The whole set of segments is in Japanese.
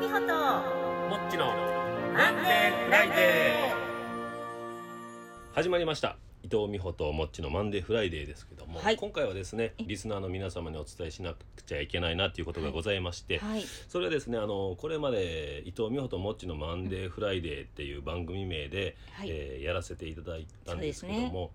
美穂ともっちのマンデーフライデ始まりました。伊藤美穂ともっちのマンデーフライデーですけども、はい。今回はですねリスナーの皆様にお伝えしなくちゃいけないなということがございまして、はい。それはですねあのこれまで伊藤美穂ともっちのマンデーフライデーっていう番組名で、はい。えーやらせていただいたんですけども、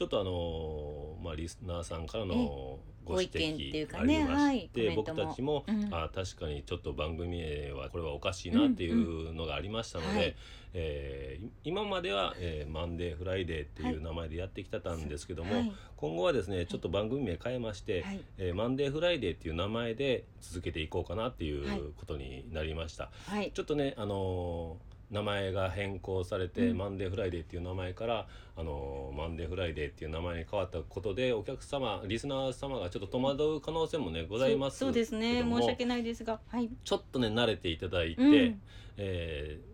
ちょっとあのまあリスナーさんからのご指摘ありまして、はい僕たちも、うん。あ確かにちょっと番組名はこれはおかしいなっていうのがありましたので、うんはい。え今までは、えーマンデーフライデーっていう名前でやってきてたんですけども、はい。今後はですねちょっと番組名変えまして、はい。えーマンデーフライデーっていう名前で続けていこうかなっていはい。うことになりました。はい。ちょっとねあのー名前が変更されて、うん。マンデーフライデーっていう名前から、あのーマンデーフライデーっていう名前に変わったことでお客様リスナー様がちょっと戸惑う可能性もねございますそうですね。申し訳ないですがはい。ちょっとね慣れていただいて、うん。えー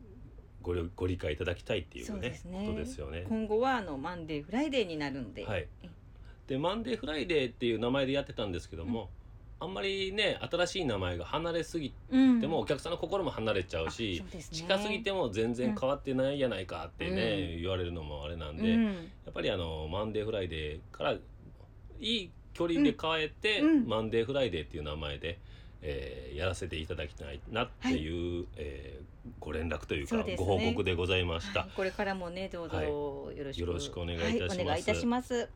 ご了ご理解いただきたいっていうねね。ことですよね。今後はあのマンデーフライデーになるんで。はい、でマンデーフライデーっていう名前でやってたんですけども、あんまりね新しい名前が離れすぎうん。てもお客さんの心も離れちゃうし、うですね。近すぎても全然変わってないやないかってね、う言われるのもあれなんで、うん。やっぱりあのマンデーフライデーからいい距離で変えて、うん。うん。マンデーフライデーっていう名前で、えーやらせていただきたいなっていう、えーご連絡というかね。ご報告でございました。はい。これからもねどうぞはいよろしく。よろしくお願いいたします。はお願いいたします